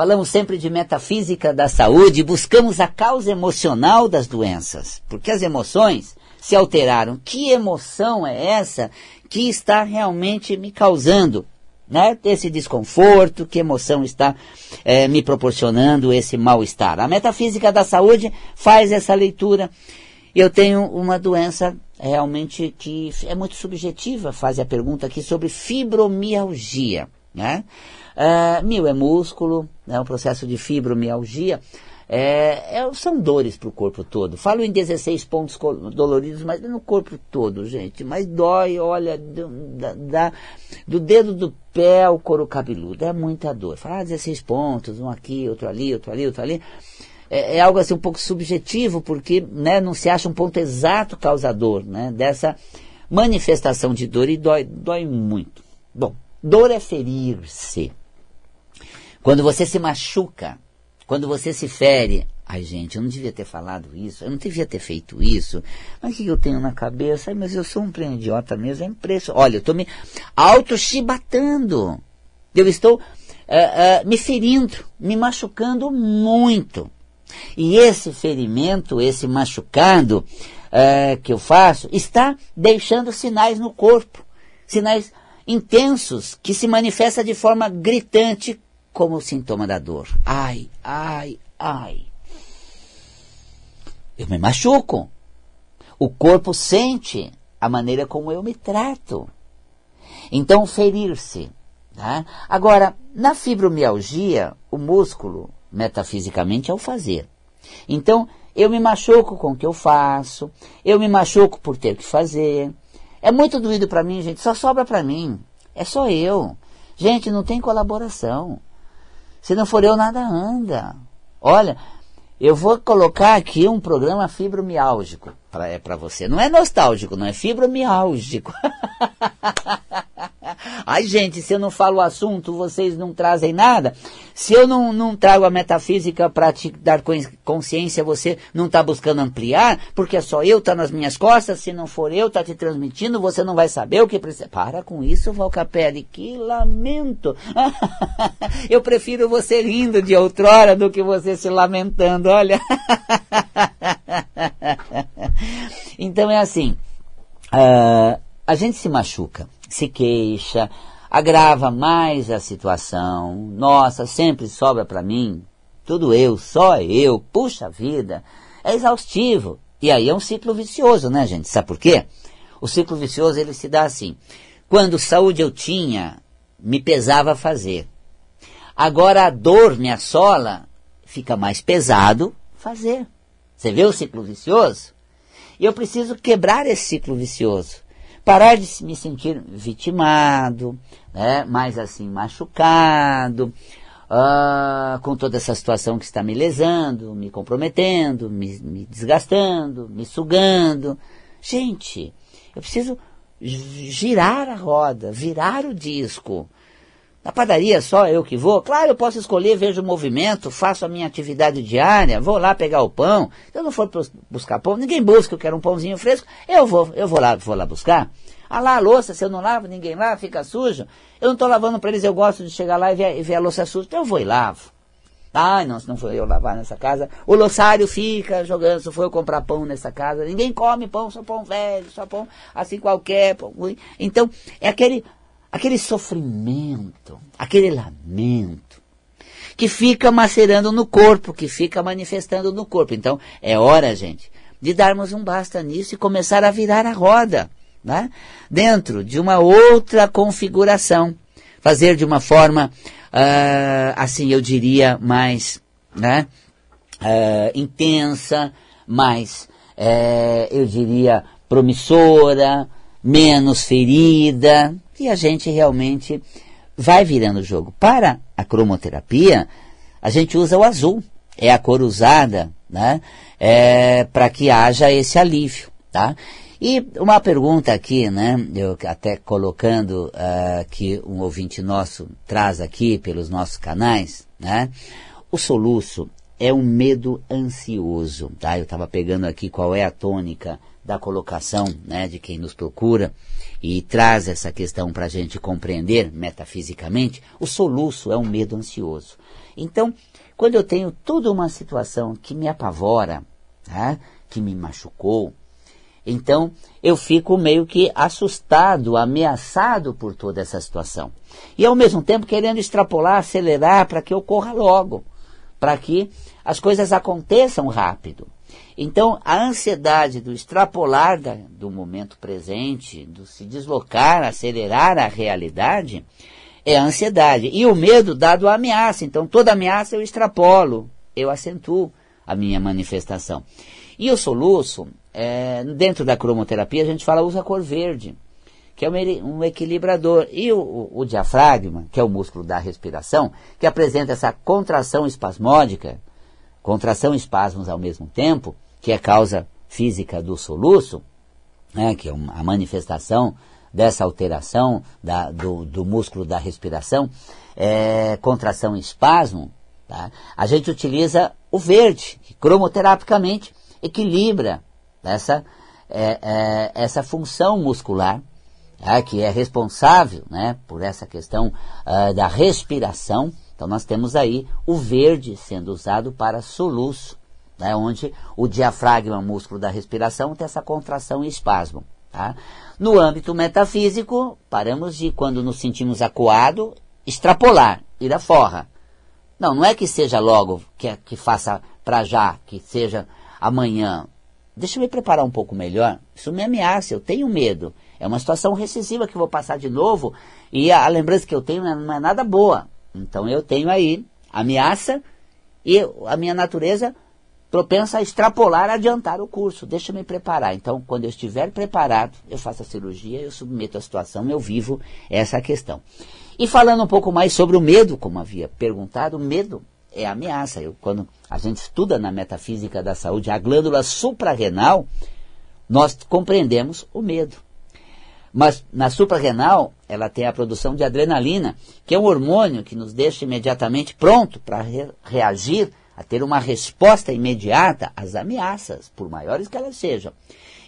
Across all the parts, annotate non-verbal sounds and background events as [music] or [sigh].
falamos sempre de metafísica da saúde, buscamos a causa emocional das doenças, porque as emoções se alteraram. Que emoção é essa que está realmente me causando né, esse desconforto, que emoção está é, me proporcionando esse mal-estar. A metafísica da saúde faz essa leitura. Eu tenho uma doença realmente que é muito subjetiva, faz a pergunta aqui sobre fibromialgia. Né? Uh, mil é músculo, é um processo de fibromialgia. É, é, são dores para o corpo todo. Falo em 16 pontos doloridos, mas no corpo todo, gente. Mas dói, olha, do, da, da, do dedo do pé ao couro cabeludo. É muita dor. Fala ah, 16 pontos, um aqui, outro ali, outro ali, outro ali. É, é, algo assim um pouco subjetivo, porque né, não se acha um ponto exato causador né, dessa manifestação de dor e dói, dói muito. Bom, dor é ferir-se. Quando você se machuca, quando você se fere, ai gente, eu não devia ter falado isso, eu não devia ter feito isso, mas o que eu tenho na cabeça? Ai, mas eu sou um idiota mesmo, é impressionante. Olha, eu estou me auto-chibatando. Eu estou uh, uh, me ferindo, me machucando muito. E esse ferimento, esse machucado uh, que eu faço, está deixando sinais no corpo, sinais intensos que se manifestam de forma gritante como o sintoma da dor. Ai, ai, ai. Eu me machuco. O corpo sente a maneira como eu me trato. Então, ferir-se. Tá? Agora, na fibromialgia, o músculo, metafisicamente, é o fazer. Então, eu me machuco com o que eu faço, eu me machuco por ter que fazer. É muito doído para mim, gente, só sobra para mim. É só eu. Gente, não tem colaboração. Se não for eu, nada anda. Olha, eu vou colocar aqui um programa fibromiálgico para é para você. Não é nostálgico, não é fibromiálgico. [laughs] Ai, gente, se eu não falo o assunto, vocês não trazem nada. Se eu não, não trago a metafísica para te dar consciência, você não está buscando ampliar, porque só eu, está nas minhas costas. Se não for eu, está te transmitindo, você não vai saber o que precisa. Para com isso, Valcapelli, que lamento. [laughs] eu prefiro você rindo de outrora do que você se lamentando, olha. [laughs] então é assim, uh, a gente se machuca se queixa, agrava mais a situação. Nossa, sempre sobra para mim. Tudo eu, só eu. Puxa vida. É exaustivo. E aí é um ciclo vicioso, né, gente? Sabe por quê? O ciclo vicioso ele se dá assim. Quando saúde eu tinha, me pesava fazer. Agora a dor me assola, fica mais pesado fazer. Você vê o ciclo vicioso? E eu preciso quebrar esse ciclo vicioso parar de me sentir vitimado, né, mais assim, machucado, uh, com toda essa situação que está me lesando, me comprometendo, me, me desgastando, me sugando. Gente, eu preciso girar a roda, virar o disco. Na padaria só eu que vou? Claro, eu posso escolher, vejo o movimento, faço a minha atividade diária, vou lá pegar o pão. Se eu não for buscar pão, ninguém busca, eu quero um pãozinho fresco, eu vou, eu vou lá, vou lá buscar. Ah lá, a louça, se eu não lavo, ninguém lava, fica sujo. Eu não estou lavando para eles, eu gosto de chegar lá e ver, ver a louça suja, então eu vou e lavo. Ai, não, se não for eu lavar nessa casa, o loçário fica jogando, se for eu comprar pão nessa casa, ninguém come pão, só pão velho, só pão assim qualquer, pão ruim. Então, é aquele aquele sofrimento, aquele lamento, que fica macerando no corpo, que fica manifestando no corpo. Então, é hora, gente, de darmos um basta nisso e começar a virar a roda, né? dentro de uma outra configuração. Fazer de uma forma, uh, assim, eu diria, mais né? Uh, intensa, mais, uh, eu diria, promissora, menos ferida, e a gente realmente vai virando o jogo. Para a cromoterapia, a gente usa o azul, é a cor usada, né, é, para que haja esse alívio, tá? E uma pergunta aqui, né, eu até colocando uh, que um ouvinte nosso traz aqui pelos nossos canais, né, o soluço é um medo ansioso, tá? Eu estava pegando aqui qual é a tônica da colocação né, de quem nos procura e traz essa questão para a gente compreender metafisicamente, o soluço é um medo ansioso. Então, quando eu tenho toda uma situação que me apavora, tá, que me machucou, então eu fico meio que assustado, ameaçado por toda essa situação. E ao mesmo tempo querendo extrapolar, acelerar para que ocorra logo, para que as coisas aconteçam rápido. Então, a ansiedade do extrapolar da, do momento presente, do se deslocar, acelerar a realidade, é a ansiedade. E o medo dado à ameaça. Então, toda ameaça eu extrapolo, eu acentuo a minha manifestação. E o soluço, é, dentro da cromoterapia, a gente fala usa a cor verde, que é um, equilibrador. E o, o, o diafragma, que é o músculo da respiração, que apresenta essa contração espasmódica, contração e espasmos ao mesmo tempo, que é causa física do soluço, né, que é uma, a manifestação dessa alteração da, do, do, músculo da respiração, é, contração e espasmo, tá? a gente utiliza o verde, que cromoterapicamente equilibra essa, é, é, essa função muscular, tá? que é responsável né, por essa questão uh, da respiração. Então nós temos aí o verde sendo usado para soluço né, onde o diafragma, músculo da respiração, tem essa contração e espasmo. Tá? No âmbito metafísico, paramos de, quando nos sentimos acuado, extrapolar, ir à forra. Não, não é que seja logo, que, que faça para já, que seja amanhã. Deixa eu me preparar um pouco melhor. Isso me ameaça, eu tenho medo. É uma situação recessiva que vou passar de novo e a, a lembrança que eu tenho não é nada boa. Então eu tenho aí ameaça e a minha natureza propensa a extrapolar, adiantar o curso. Deixa eu me preparar. Então, quando eu estiver preparado, eu faço a cirurgia, eu submeto a situação, eu vivo essa questão. E falando um pouco mais sobre o medo, como havia perguntado, o medo é ameaça. Eu, quando a gente estuda na metafísica da saúde a glândula suprarrenal, nós compreendemos o medo. Mas na suprarrenal, ela tem a produção de adrenalina, que é um hormônio que nos deixa imediatamente pronto para re reagir a ter uma resposta imediata às ameaças, por maiores que elas sejam.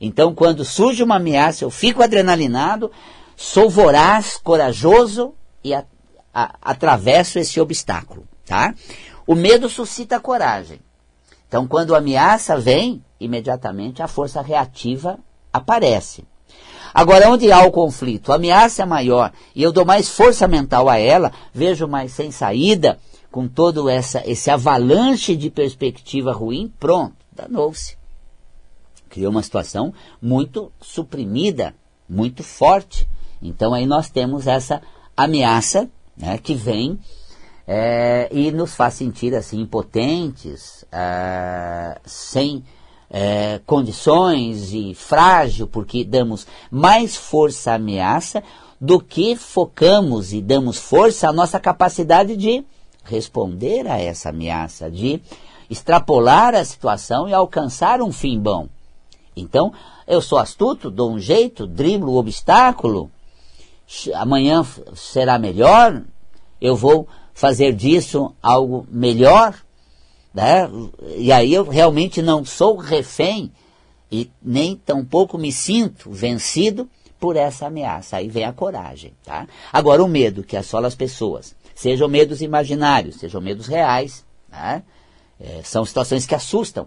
Então, quando surge uma ameaça, eu fico adrenalinado, sou voraz, corajoso e a, a, atravesso esse obstáculo. Tá? O medo suscita coragem. Então, quando a ameaça vem, imediatamente a força reativa aparece. Agora, onde há o conflito, a ameaça é maior e eu dou mais força mental a ela, vejo mais sem saída, com todo essa, esse avalanche de perspectiva ruim, pronto, danou-se. Criou uma situação muito suprimida, muito forte. Então aí nós temos essa ameaça né, que vem é, e nos faz sentir assim impotentes, é, sem é, condições e frágil, porque damos mais força à ameaça do que focamos e damos força à nossa capacidade de responder a essa ameaça, de extrapolar a situação e alcançar um fim bom. Então, eu sou astuto, dou um jeito, driblo o obstáculo, amanhã será melhor, eu vou fazer disso algo melhor, né? e aí eu realmente não sou refém e nem tampouco me sinto vencido por essa ameaça. Aí vem a coragem. Tá? Agora, o medo que assola as pessoas Sejam medos imaginários, sejam medos reais. Né? É, são situações que assustam.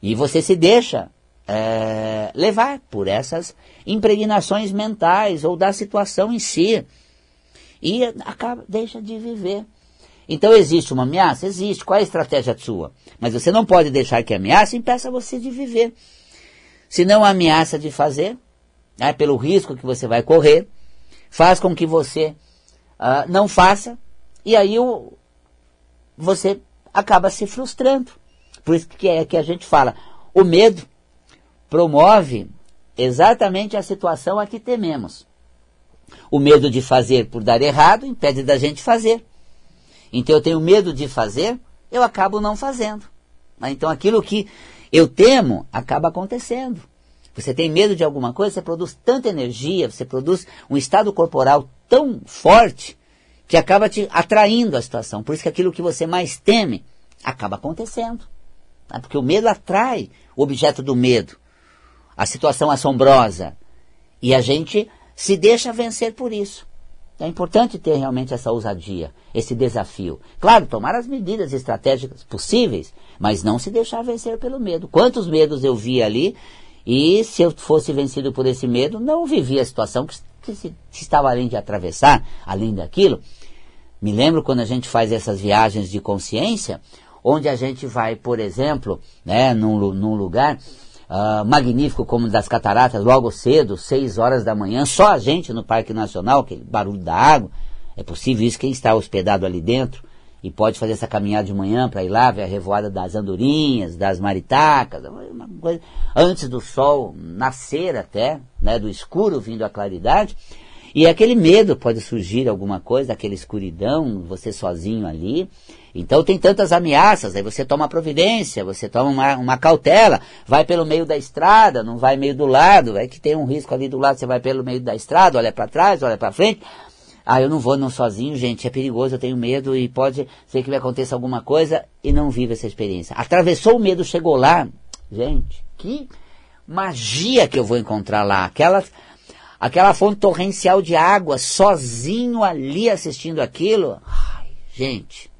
E você se deixa é, levar por essas impregnações mentais ou da situação em si. E acaba, deixa de viver. Então existe uma ameaça? Existe. Qual é a estratégia sua? Mas você não pode deixar que a ameaça impeça você de viver. Se não a ameaça de fazer, né, pelo risco que você vai correr, faz com que você uh, não faça e aí o, você acaba se frustrando. Por isso que é que a gente fala, o medo promove exatamente a situação a que tememos. O medo de fazer por dar errado impede da gente fazer. Então eu tenho medo de fazer, eu acabo não fazendo. Então aquilo que eu temo acaba acontecendo. Você tem medo de alguma coisa, você produz tanta energia, você produz um estado corporal tão forte que acaba te atraindo a situação. Por isso que aquilo que você mais teme acaba acontecendo. Né? Porque o medo atrai o objeto do medo. a situação assombrosa. E a gente se deixa vencer por isso. É importante ter realmente essa ousadia, esse desafio. Claro, tomar as medidas estratégicas possíveis, mas não se deixar vencer pelo medo. Quantos medos eu vi ali, e se eu fosse vencido por esse medo, não vivia a situação que, que se, se estava além de atravessar, além daquilo. Me lembro quando a gente faz essas viagens de consciência, onde a gente vai, por exemplo, né, num, num lugar uh, magnífico como das cataratas, logo cedo, 6 horas da manhã, só a gente no Parque Nacional, aquele barulho da água. É possível isso quem está hospedado ali dentro e pode fazer essa caminhada de manhã para ir lá ver a revoada das andorinhas, das maritacas, uma coisa, antes do sol nascer até, né, do escuro vindo à claridade. E aquele medo pode surgir alguma coisa, aquela escuridão, você sozinho ali. Então tem tantas ameaças, aí você toma providência, você toma uma, uma cautela, vai pelo meio da estrada, não vai meio do lado, é que tem um risco ali do lado, você vai pelo meio da estrada, olha para trás, olha para frente. Ah, eu não vou não sozinho, gente, é perigoso, eu tenho medo e pode ser que me aconteça alguma coisa e não vive essa experiência. Atravessou o medo, chegou lá, gente, que magia que eu vou encontrar lá, aquela aquela fonte torrencial de água, sozinho ali assistindo aquilo. Ai, gente,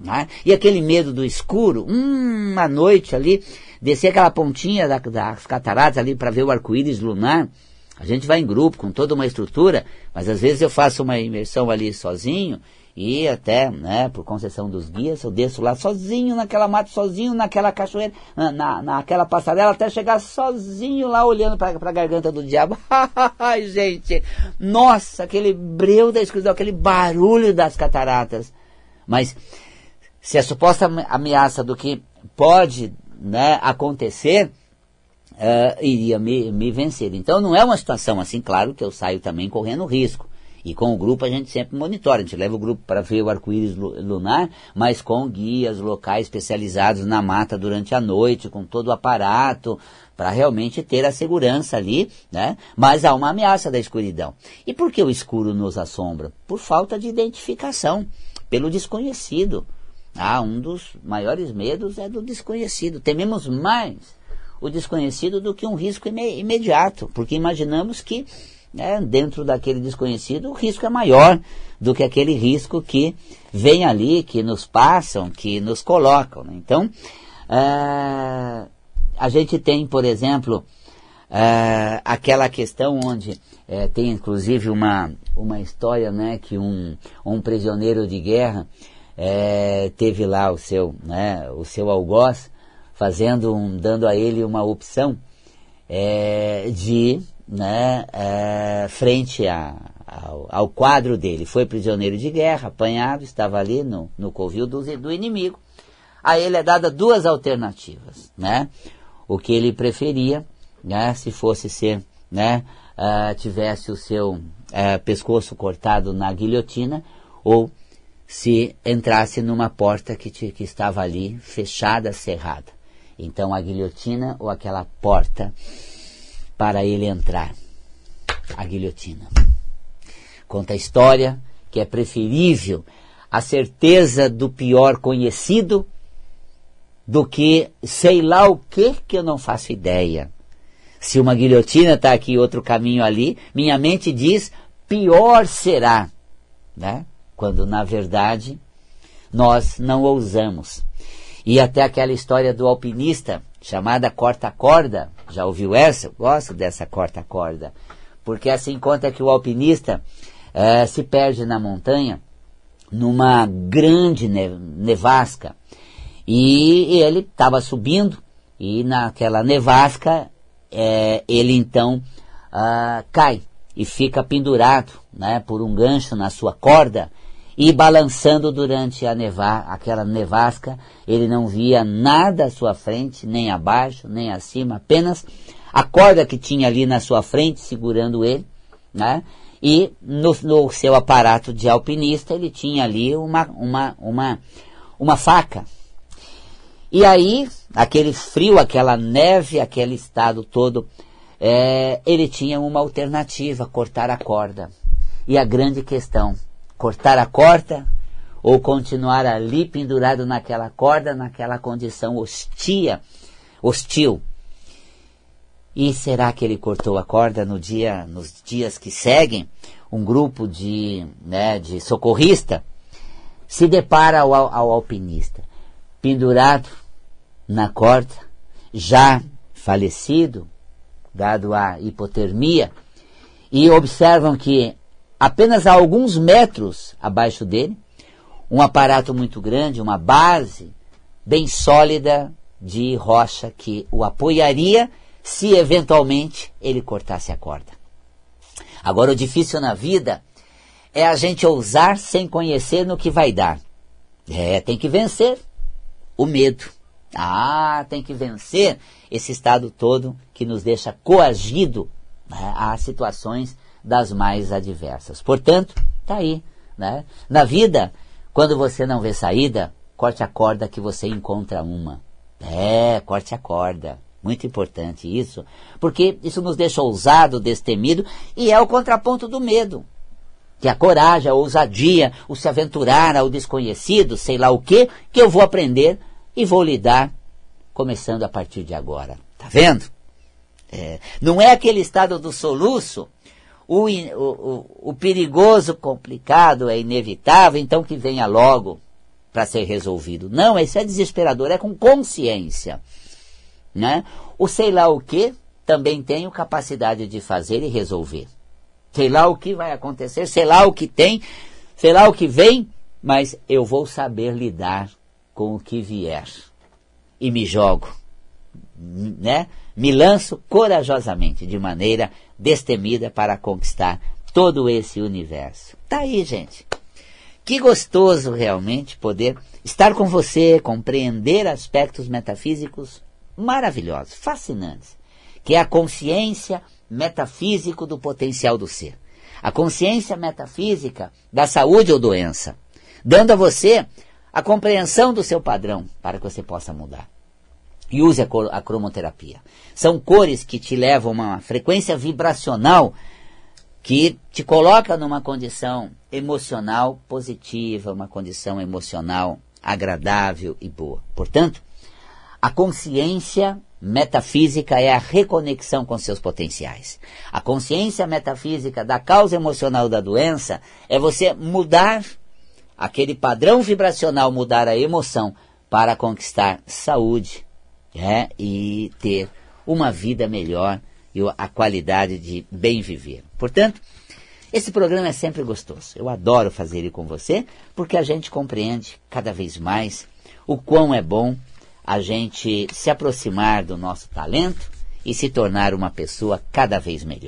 né? E aquele medo do escuro, uma noite ali, descer aquela pontinha da, das cataratas ali para ver o arco-íris lunar. A gente vai em grupo, com toda uma estrutura, mas às vezes eu faço uma imersão ali sozinho e até, né, por concessão dos guias, eu desço lá sozinho naquela mata, sozinho naquela cachoeira, na, na, naquela passarela, até chegar sozinho lá olhando para a garganta do diabo. [laughs] Ai, gente, nossa, aquele breu da escuridão, aquele barulho das cataratas. Mas se a suposta ameaça do que pode né, acontecer uh, iria me, me vencer. Então não é uma situação assim, claro que eu saio também correndo risco. E com o grupo a gente sempre monitora, a gente leva o grupo para ver o arco-íris lunar, mas com guias locais especializados na mata durante a noite, com todo o aparato, para realmente ter a segurança ali, né? Mas há uma ameaça da escuridão. E por que o escuro nos assombra? Por falta de identificação, pelo desconhecido. Ah, um dos maiores medos é do desconhecido. Tememos mais o desconhecido do que um risco imediato, porque imaginamos que né, dentro daquele desconhecido o risco é maior do que aquele risco que vem ali, que nos passam, que nos colocam. Né? Então, é, a gente tem, por exemplo, é, aquela questão onde é, tem inclusive uma, uma história né, que um, um prisioneiro de guerra teve lá o seu, né, o seu algoz, fazendo um, dando a ele uma opção de, né, é, frente a, ao, ao, quadro dele. Foi prisioneiro de guerra, apanhado, estava ali no, no covil do, do inimigo. A ele é dada duas alternativas, né? O que ele preferia, né, se fosse ser, né, uh, tivesse o seu uh, pescoço cortado na guilhotina, ou se entrasse numa porta que, te, que estava ali fechada, cerrada. Então a guilhotina ou aquela porta para ele entrar. A guilhotina. Conta a história que é preferível a certeza do pior conhecido do que sei lá o que que eu não faço ideia. Se uma guilhotina está aqui e outro caminho ali, minha mente diz pior será, né? quando na verdade nós não ousamos. E até aquela história do alpinista chamada corta-corda, já ouviu essa? Eu gosto dessa corta-corda, porque assim conta que o alpinista eh, se perde na montanha numa grande nevasca. E ele estava subindo e naquela nevasca eh, ele então ah, cai e fica pendurado né, por um gancho na sua corda e balançando durante a nevar, aquela nevasca, ele não via nada à sua frente, nem abaixo, nem acima, apenas a corda que tinha ali na sua frente segurando ele, né? E no, no seu aparato de alpinista ele tinha ali uma, uma, uma, uma faca. E aí, aquele frio, aquela neve, aquele estado todo, é, ele tinha uma alternativa, cortar a corda. E a grande questão, cortar a corda ou continuar ali pendurado naquela corda, naquela condição hostia, hostil. E será que ele cortou a corda no dia, nos dias que seguem? Um grupo de, né, de socorrista se depara ao, ao alpinista pendurado na corda, já falecido, dado a hipotermia, e observam que apenas a alguns metros abaixo dele, um aparato muito grande, uma base bem sólida de rocha que o apoiaria se eventualmente ele cortasse a corda. Agora, o difícil na vida é a gente ousar sem conhecer no que vai dar. É, tem que vencer o medo. Ah, tem que vencer esse estado todo que nos deixa coagido né, a situações das mais adversas. Portanto, tá aí. Né? Na vida, quando você não vê saída, corte a corda que você encontra uma. É, corte a corda. Muito importante isso, porque isso nos deixa ousado, destemido e é o contraponto do medo. Que a coragem, a ousadia, o se aventurar ao desconhecido, sei lá o que, que eu vou aprender e vou lidar começando a partir de agora. Tá vendo? É, não é aquele estado do soluço, o, o, o, perigoso, complicado, é inevitável, então que venha logo para ser resolvido. Não, esse é desesperador, é com consciência. Né? O sei lá o que também tenho capacidade de fazer e resolver. Sei lá o que vai acontecer, sei lá o que tem, sei lá o que vem, mas eu vou saber lidar com o que vier. E me jogo, né? Me lanço corajosamente, de maneira destemida, para conquistar todo esse universo. Tá aí, gente. Que gostoso realmente poder estar com você, compreender aspectos metafísicos maravilhosos, fascinantes, que é a consciência metafísico do potencial do ser. A consciência metafísica da saúde ou doença, dando a você a compreensão do seu padrão para que você possa mudar. E use a, a cromoterapia. São cores que te levam a uma frequência vibracional que te coloca numa condição emocional positiva, uma condição emocional agradável e boa. Portanto, a consciência metafísica é a reconexão com seus potenciais. A consciência metafísica da causa emocional da doença é você mudar aquele padrão vibracional, mudar a emoção para conquistar saúde é, e ter uma vida melhor e a qualidade de bem viver. Portanto, esse programa é sempre gostoso. Eu adoro fazer ele com você porque a gente compreende cada vez mais o quão é bom a gente se aproximar do nosso talento e se tornar uma pessoa cada vez melhor.